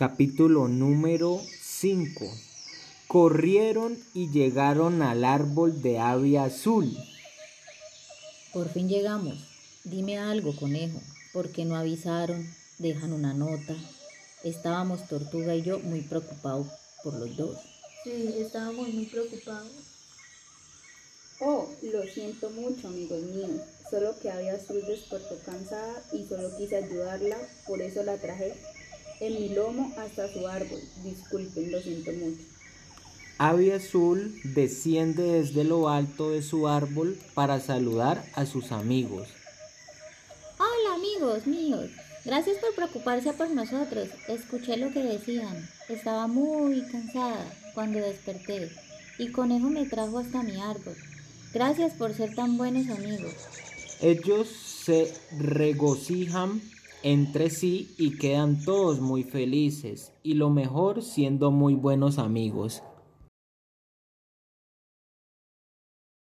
Capítulo número 5. Corrieron y llegaron al árbol de ave azul. Por fin llegamos. Dime algo, conejo. ¿Por qué no avisaron? Dejan una nota. Estábamos Tortuga y yo muy preocupados por los dos. Sí, estábamos muy preocupados. Oh, lo siento mucho, amigos míos. Solo que Ave Azul despertó cansada y solo quise ayudarla, por eso la traje en mi lomo hasta su árbol. Disculpen, lo siento mucho. Ave Azul desciende desde lo alto de su árbol para saludar a sus amigos. Hola amigos míos, gracias por preocuparse por nosotros. Escuché lo que decían. Estaba muy cansada cuando desperté y Conejo me trajo hasta mi árbol. Gracias por ser tan buenos amigos. Ellos se regocijan entre sí y quedan todos muy felices y lo mejor siendo muy buenos amigos.